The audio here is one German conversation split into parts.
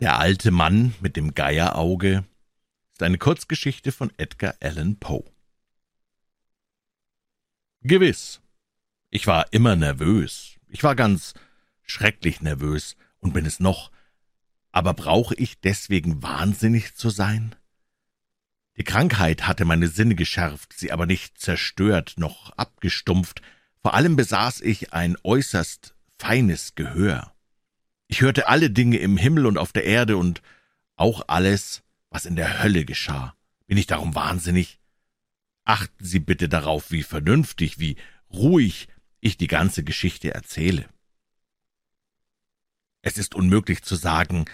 Der alte Mann mit dem Geierauge ist eine Kurzgeschichte von Edgar Allan Poe. Gewiss, ich war immer nervös. Ich war ganz schrecklich nervös und bin es noch. Aber brauche ich deswegen wahnsinnig zu sein? Die Krankheit hatte meine Sinne geschärft, sie aber nicht zerstört noch abgestumpft. Vor allem besaß ich ein äußerst feines Gehör. Ich hörte alle Dinge im Himmel und auf der Erde und auch alles, was in der Hölle geschah. Bin ich darum wahnsinnig? Achten Sie bitte darauf, wie vernünftig, wie ruhig ich die ganze Geschichte erzähle. Es ist unmöglich zu sagen,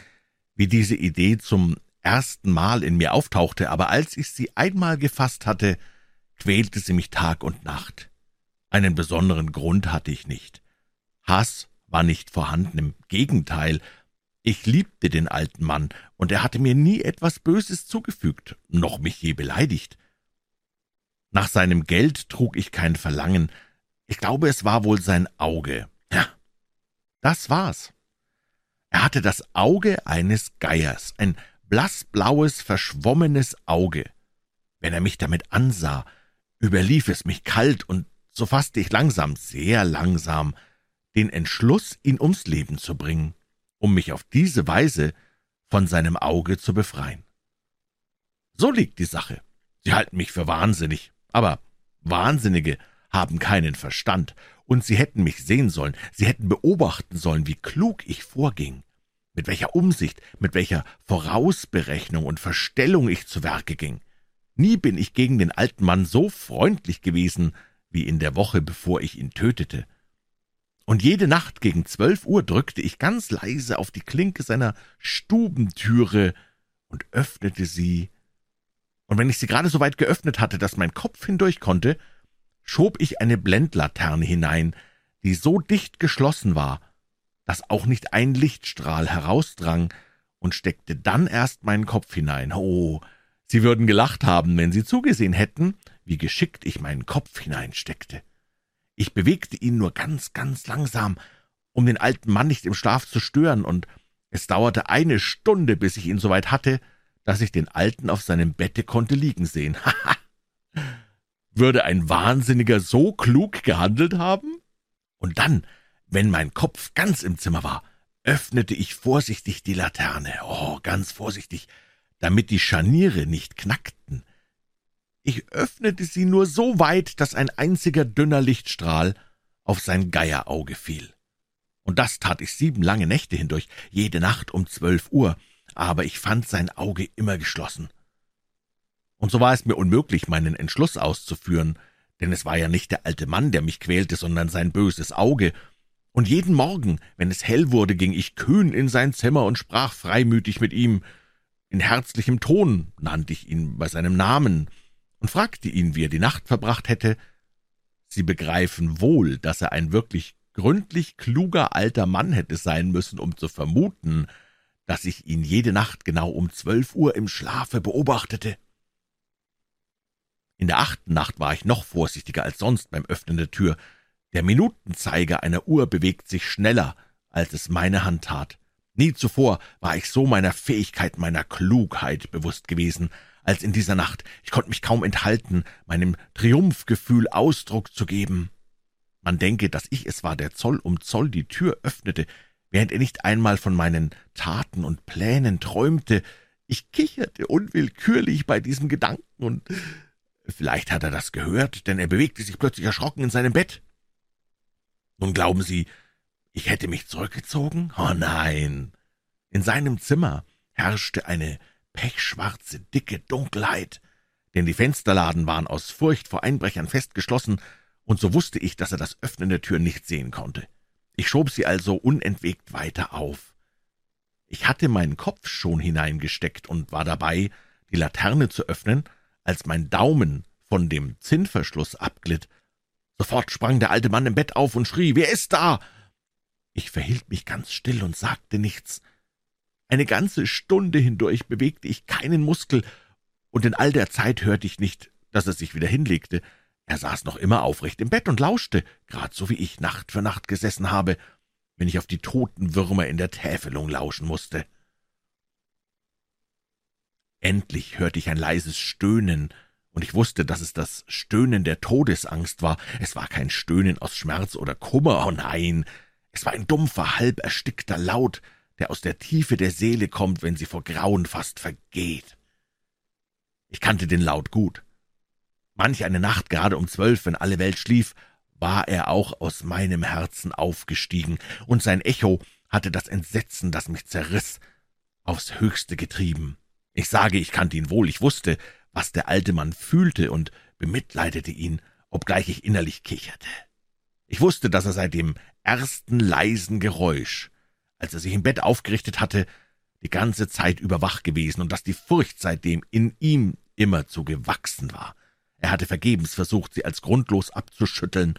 wie diese Idee zum ersten Mal in mir auftauchte, aber als ich sie einmal gefasst hatte, quälte sie mich Tag und Nacht. Einen besonderen Grund hatte ich nicht. Hass war nicht vorhanden, im Gegenteil, ich liebte den alten Mann, und er hatte mir nie etwas Böses zugefügt, noch mich je beleidigt. Nach seinem Geld trug ich kein Verlangen, ich glaube, es war wohl sein Auge. Ja, das war's. Er hatte das Auge eines Geiers, ein blassblaues, verschwommenes Auge. Wenn er mich damit ansah, überlief es mich kalt, und so fasste ich langsam, sehr langsam, den Entschluss, ihn ums Leben zu bringen, um mich auf diese Weise von seinem Auge zu befreien. So liegt die Sache. Sie halten mich für wahnsinnig, aber Wahnsinnige haben keinen Verstand, und sie hätten mich sehen sollen, sie hätten beobachten sollen, wie klug ich vorging, mit welcher Umsicht, mit welcher Vorausberechnung und Verstellung ich zu Werke ging. Nie bin ich gegen den alten Mann so freundlich gewesen, wie in der Woche, bevor ich ihn tötete und jede Nacht gegen zwölf Uhr drückte ich ganz leise auf die Klinke seiner Stubentüre und öffnete sie, und wenn ich sie gerade so weit geöffnet hatte, dass mein Kopf hindurch konnte, schob ich eine Blendlaterne hinein, die so dicht geschlossen war, dass auch nicht ein Lichtstrahl herausdrang, und steckte dann erst meinen Kopf hinein. Oh, Sie würden gelacht haben, wenn Sie zugesehen hätten, wie geschickt ich meinen Kopf hineinsteckte. Ich bewegte ihn nur ganz, ganz langsam, um den alten Mann nicht im Schlaf zu stören, und es dauerte eine Stunde, bis ich ihn so weit hatte, dass ich den Alten auf seinem Bette konnte liegen sehen. Haha! Würde ein Wahnsinniger so klug gehandelt haben? Und dann, wenn mein Kopf ganz im Zimmer war, öffnete ich vorsichtig die Laterne, oh, ganz vorsichtig, damit die Scharniere nicht knackten. Ich öffnete sie nur so weit, dass ein einziger dünner Lichtstrahl auf sein Geierauge fiel. Und das tat ich sieben lange Nächte hindurch, jede Nacht um zwölf Uhr, aber ich fand sein Auge immer geschlossen. Und so war es mir unmöglich, meinen Entschluss auszuführen, denn es war ja nicht der alte Mann, der mich quälte, sondern sein böses Auge, und jeden Morgen, wenn es hell wurde, ging ich kühn in sein Zimmer und sprach freimütig mit ihm. In herzlichem Ton nannte ich ihn bei seinem Namen, und fragte ihn, wie er die Nacht verbracht hätte. Sie begreifen wohl, dass er ein wirklich gründlich kluger alter Mann hätte sein müssen, um zu vermuten, dass ich ihn jede Nacht genau um zwölf Uhr im Schlafe beobachtete. In der achten Nacht war ich noch vorsichtiger als sonst beim Öffnen der Tür. Der Minutenzeiger einer Uhr bewegt sich schneller, als es meine Hand tat. Nie zuvor war ich so meiner Fähigkeit, meiner Klugheit bewusst gewesen als in dieser Nacht. Ich konnte mich kaum enthalten, meinem Triumphgefühl Ausdruck zu geben. Man denke, dass ich es war, der Zoll um Zoll die Tür öffnete, während er nicht einmal von meinen Taten und Plänen träumte. Ich kicherte unwillkürlich bei diesem Gedanken, und vielleicht hat er das gehört, denn er bewegte sich plötzlich erschrocken in seinem Bett. Nun glauben Sie, ich hätte mich zurückgezogen? Oh nein. In seinem Zimmer herrschte eine pechschwarze, dicke Dunkelheit, denn die Fensterladen waren aus Furcht vor Einbrechern festgeschlossen, und so wusste ich, dass er das Öffnen der Tür nicht sehen konnte. Ich schob sie also unentwegt weiter auf. Ich hatte meinen Kopf schon hineingesteckt und war dabei, die Laterne zu öffnen, als mein Daumen von dem Zinnverschluss abglitt. Sofort sprang der alte Mann im Bett auf und schrie, »Wer ist da?« Ich verhielt mich ganz still und sagte nichts. Eine ganze Stunde hindurch bewegte ich keinen Muskel, und in all der Zeit hörte ich nicht, dass er sich wieder hinlegte. Er saß noch immer aufrecht im Bett und lauschte, grad so wie ich Nacht für Nacht gesessen habe, wenn ich auf die toten Würmer in der Täfelung lauschen musste. Endlich hörte ich ein leises Stöhnen, und ich wusste, dass es das Stöhnen der Todesangst war. Es war kein Stöhnen aus Schmerz oder Kummer, oh nein, es war ein dumpfer, halb erstickter Laut, der aus der Tiefe der Seele kommt, wenn sie vor Grauen fast vergeht. Ich kannte den Laut gut. Manch eine Nacht, gerade um zwölf, wenn alle Welt schlief, war er auch aus meinem Herzen aufgestiegen, und sein Echo hatte das Entsetzen, das mich zerriss, aufs Höchste getrieben. Ich sage, ich kannte ihn wohl, ich wusste, was der alte Mann fühlte und bemitleidete ihn, obgleich ich innerlich kicherte. Ich wusste, dass er seit dem ersten leisen Geräusch, als er sich im Bett aufgerichtet hatte, die ganze Zeit über wach gewesen und dass die Furcht seitdem in ihm immerzu gewachsen war. Er hatte vergebens versucht, sie als grundlos abzuschütteln.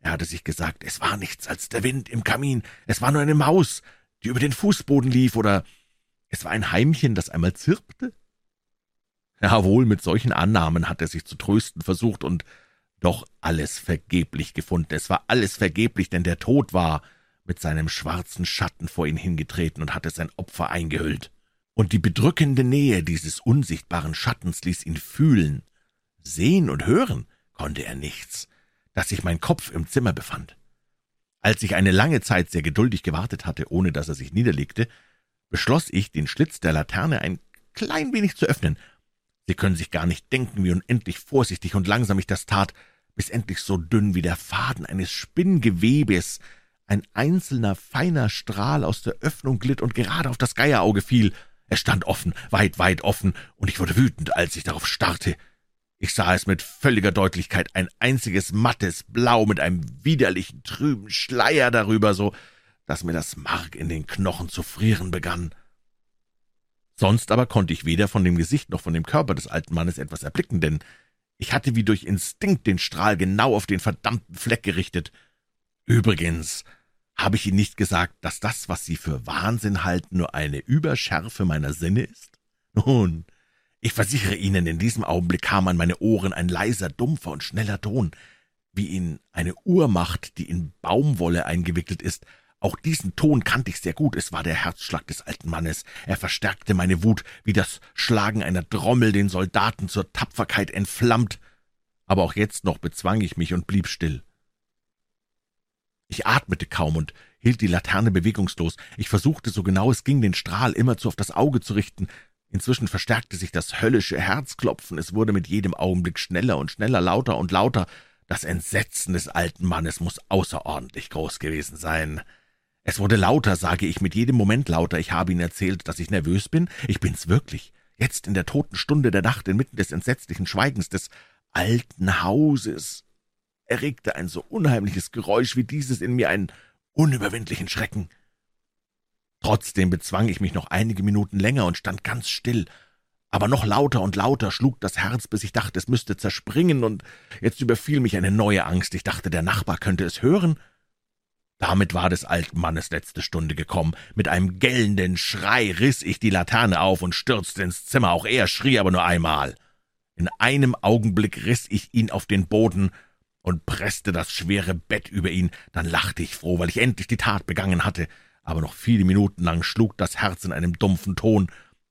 Er hatte sich gesagt, es war nichts als der Wind im Kamin, es war nur eine Maus, die über den Fußboden lief, oder es war ein Heimchen, das einmal zirpte. Jawohl, mit solchen Annahmen hat er sich zu trösten versucht und doch alles vergeblich gefunden. Es war alles vergeblich, denn der Tod war mit seinem schwarzen Schatten vor ihn hingetreten und hatte sein Opfer eingehüllt. Und die bedrückende Nähe dieses unsichtbaren Schattens ließ ihn fühlen. Sehen und hören konnte er nichts, dass sich mein Kopf im Zimmer befand. Als ich eine lange Zeit sehr geduldig gewartet hatte, ohne dass er sich niederlegte, beschloss ich, den Schlitz der Laterne ein klein wenig zu öffnen. Sie können sich gar nicht denken, wie unendlich vorsichtig und langsam ich das tat, bis endlich so dünn wie der Faden eines Spinngewebes ein einzelner feiner Strahl aus der Öffnung glitt und gerade auf das Geierauge fiel. Es stand offen, weit, weit offen, und ich wurde wütend, als ich darauf starrte. Ich sah es mit völliger Deutlichkeit, ein einziges mattes Blau mit einem widerlichen, trüben Schleier darüber, so dass mir das Mark in den Knochen zu frieren begann. Sonst aber konnte ich weder von dem Gesicht noch von dem Körper des alten Mannes etwas erblicken, denn ich hatte wie durch Instinkt den Strahl genau auf den verdammten Fleck gerichtet. Übrigens habe ich Ihnen nicht gesagt, dass das, was Sie für Wahnsinn halten, nur eine Überschärfe meiner Sinne ist? Nun, ich versichere Ihnen, in diesem Augenblick kam an meine Ohren ein leiser, dumpfer und schneller Ton, wie ihn eine Uhr macht, die in Baumwolle eingewickelt ist, auch diesen Ton kannte ich sehr gut, es war der Herzschlag des alten Mannes. Er verstärkte meine Wut, wie das Schlagen einer Trommel den Soldaten zur Tapferkeit entflammt. Aber auch jetzt noch bezwang ich mich und blieb still. Ich atmete kaum und hielt die Laterne bewegungslos. Ich versuchte, so genau es ging, den Strahl immerzu auf das Auge zu richten. Inzwischen verstärkte sich das höllische Herzklopfen. Es wurde mit jedem Augenblick schneller und schneller, lauter und lauter. Das Entsetzen des alten Mannes muss außerordentlich groß gewesen sein. Es wurde lauter, sage ich, mit jedem Moment lauter. Ich habe Ihnen erzählt, dass ich nervös bin. Ich bin's wirklich. Jetzt in der toten Stunde der Nacht, inmitten des entsetzlichen Schweigens des alten Hauses, erregte ein so unheimliches Geräusch wie dieses in mir einen unüberwindlichen Schrecken. Trotzdem bezwang ich mich noch einige Minuten länger und stand ganz still. Aber noch lauter und lauter schlug das Herz, bis ich dachte, es müsste zerspringen, und jetzt überfiel mich eine neue Angst. Ich dachte, der Nachbar könnte es hören. Damit war des alten Mannes letzte Stunde gekommen. Mit einem gellenden Schrei riss ich die Laterne auf und stürzte ins Zimmer. Auch er schrie aber nur einmal. In einem Augenblick riss ich ihn auf den Boden und presste das schwere Bett über ihn. Dann lachte ich froh, weil ich endlich die Tat begangen hatte. Aber noch viele Minuten lang schlug das Herz in einem dumpfen Ton.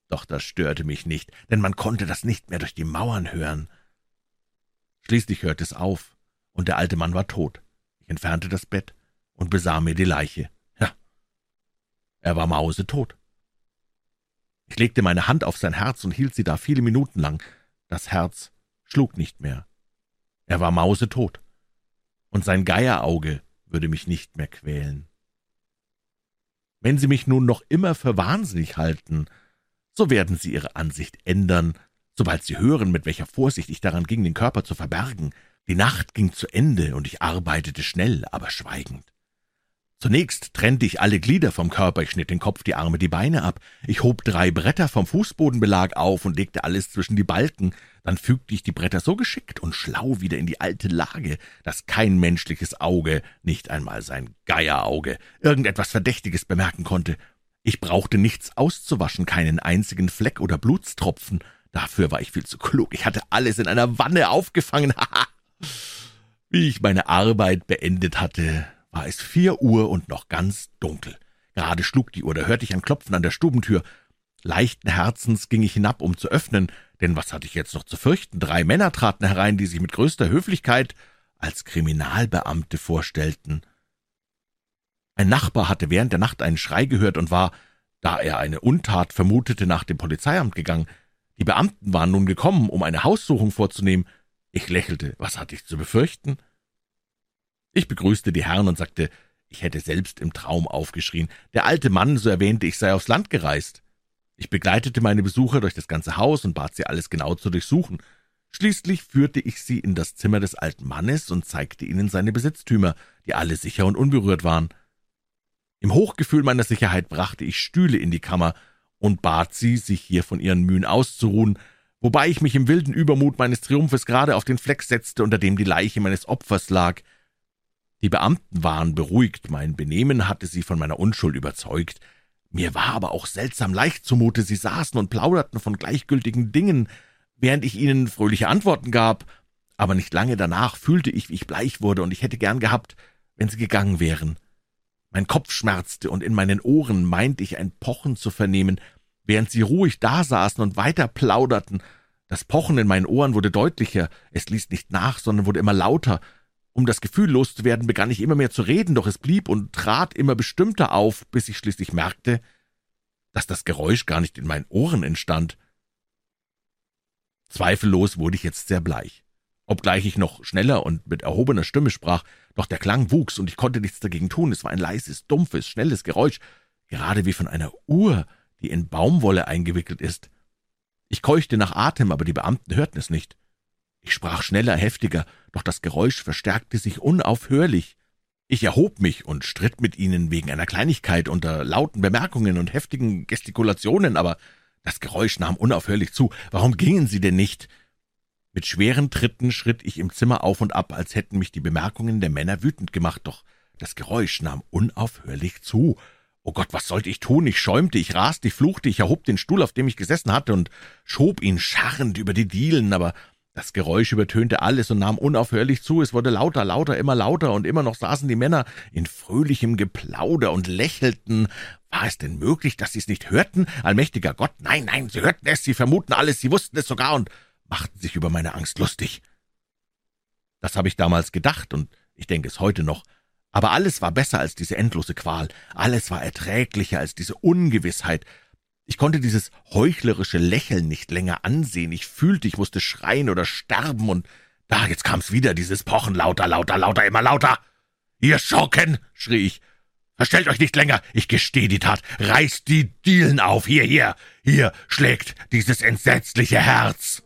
Doch das störte mich nicht, denn man konnte das nicht mehr durch die Mauern hören. Schließlich hörte es auf, und der alte Mann war tot. Ich entfernte das Bett und besah mir die Leiche. Ja, er war mausetot. Ich legte meine Hand auf sein Herz und hielt sie da viele Minuten lang. Das Herz schlug nicht mehr. Er war mausetot. Und sein Geierauge würde mich nicht mehr quälen. Wenn Sie mich nun noch immer für wahnsinnig halten, so werden Sie Ihre Ansicht ändern, sobald Sie hören, mit welcher Vorsicht ich daran ging, den Körper zu verbergen. Die Nacht ging zu Ende, und ich arbeitete schnell, aber schweigend. Zunächst trennte ich alle Glieder vom Körper, ich schnitt den Kopf, die Arme, die Beine ab, ich hob drei Bretter vom Fußbodenbelag auf und legte alles zwischen die Balken, dann fügte ich die Bretter so geschickt und schlau wieder in die alte Lage, dass kein menschliches Auge, nicht einmal sein Geierauge, irgendetwas Verdächtiges bemerken konnte. Ich brauchte nichts auszuwaschen, keinen einzigen Fleck oder Blutstropfen, dafür war ich viel zu klug, ich hatte alles in einer Wanne aufgefangen, haha! Wie ich meine Arbeit beendet hatte, war es vier Uhr und noch ganz dunkel. Gerade schlug die Uhr, da hörte ich ein Klopfen an der Stubentür. Leichten Herzens ging ich hinab, um zu öffnen, denn was hatte ich jetzt noch zu fürchten? Drei Männer traten herein, die sich mit größter Höflichkeit als Kriminalbeamte vorstellten. Ein Nachbar hatte während der Nacht einen Schrei gehört und war, da er eine Untat vermutete, nach dem Polizeiamt gegangen. Die Beamten waren nun gekommen, um eine Haussuchung vorzunehmen. Ich lächelte. Was hatte ich zu befürchten? Ich begrüßte die Herren und sagte, ich hätte selbst im Traum aufgeschrien. Der alte Mann, so erwähnte ich, sei aufs Land gereist. Ich begleitete meine Besucher durch das ganze Haus und bat sie alles genau zu durchsuchen. Schließlich führte ich sie in das Zimmer des alten Mannes und zeigte ihnen seine Besitztümer, die alle sicher und unberührt waren. Im Hochgefühl meiner Sicherheit brachte ich Stühle in die Kammer und bat sie, sich hier von ihren Mühen auszuruhen, wobei ich mich im wilden Übermut meines Triumphes gerade auf den Fleck setzte, unter dem die Leiche meines Opfers lag. Die Beamten waren beruhigt, mein Benehmen hatte sie von meiner Unschuld überzeugt. Mir war aber auch seltsam leicht zumute, sie saßen und plauderten von gleichgültigen Dingen, während ich ihnen fröhliche Antworten gab, aber nicht lange danach fühlte ich, wie ich bleich wurde, und ich hätte gern gehabt, wenn sie gegangen wären. Mein Kopf schmerzte, und in meinen Ohren meinte ich ein Pochen zu vernehmen, während sie ruhig dasaßen und weiter plauderten. Das Pochen in meinen Ohren wurde deutlicher, es ließ nicht nach, sondern wurde immer lauter. Um das Gefühl loszuwerden, begann ich immer mehr zu reden, doch es blieb und trat immer bestimmter auf, bis ich schließlich merkte, dass das Geräusch gar nicht in meinen Ohren entstand. Zweifellos wurde ich jetzt sehr bleich obgleich ich noch schneller und mit erhobener Stimme sprach, doch der Klang wuchs, und ich konnte nichts dagegen tun. Es war ein leises, dumpfes, schnelles Geräusch, gerade wie von einer Uhr, die in Baumwolle eingewickelt ist. Ich keuchte nach Atem, aber die Beamten hörten es nicht. Ich sprach schneller, heftiger, doch das Geräusch verstärkte sich unaufhörlich. Ich erhob mich und stritt mit ihnen wegen einer Kleinigkeit unter lauten Bemerkungen und heftigen Gestikulationen, aber das Geräusch nahm unaufhörlich zu. Warum gingen sie denn nicht? Mit schweren Tritten schritt ich im Zimmer auf und ab, als hätten mich die Bemerkungen der Männer wütend gemacht, doch das Geräusch nahm unaufhörlich zu. Oh Gott, was sollte ich tun? Ich schäumte, ich raste, ich fluchte, ich erhob den Stuhl, auf dem ich gesessen hatte, und schob ihn scharrend über die Dielen, aber das Geräusch übertönte alles und nahm unaufhörlich zu, es wurde lauter, lauter, immer lauter, und immer noch saßen die Männer in fröhlichem Geplauder und lächelten. War es denn möglich, dass sie es nicht hörten? Allmächtiger Gott, nein, nein, sie hörten es, sie vermuten alles, sie wussten es sogar, und machten sich über meine Angst lustig. Das habe ich damals gedacht, und ich denke es heute noch, aber alles war besser als diese endlose Qual, alles war erträglicher als diese Ungewissheit. Ich konnte dieses heuchlerische Lächeln nicht länger ansehen, ich fühlte, ich musste schreien oder sterben, und da, jetzt kam's wieder, dieses Pochen, lauter, lauter, lauter, immer lauter. »Ihr Schurken!« schrie ich. »Verstellt euch nicht länger, ich gestehe die Tat, reißt die Dielen auf, hier, hier, hier schlägt dieses entsetzliche Herz!«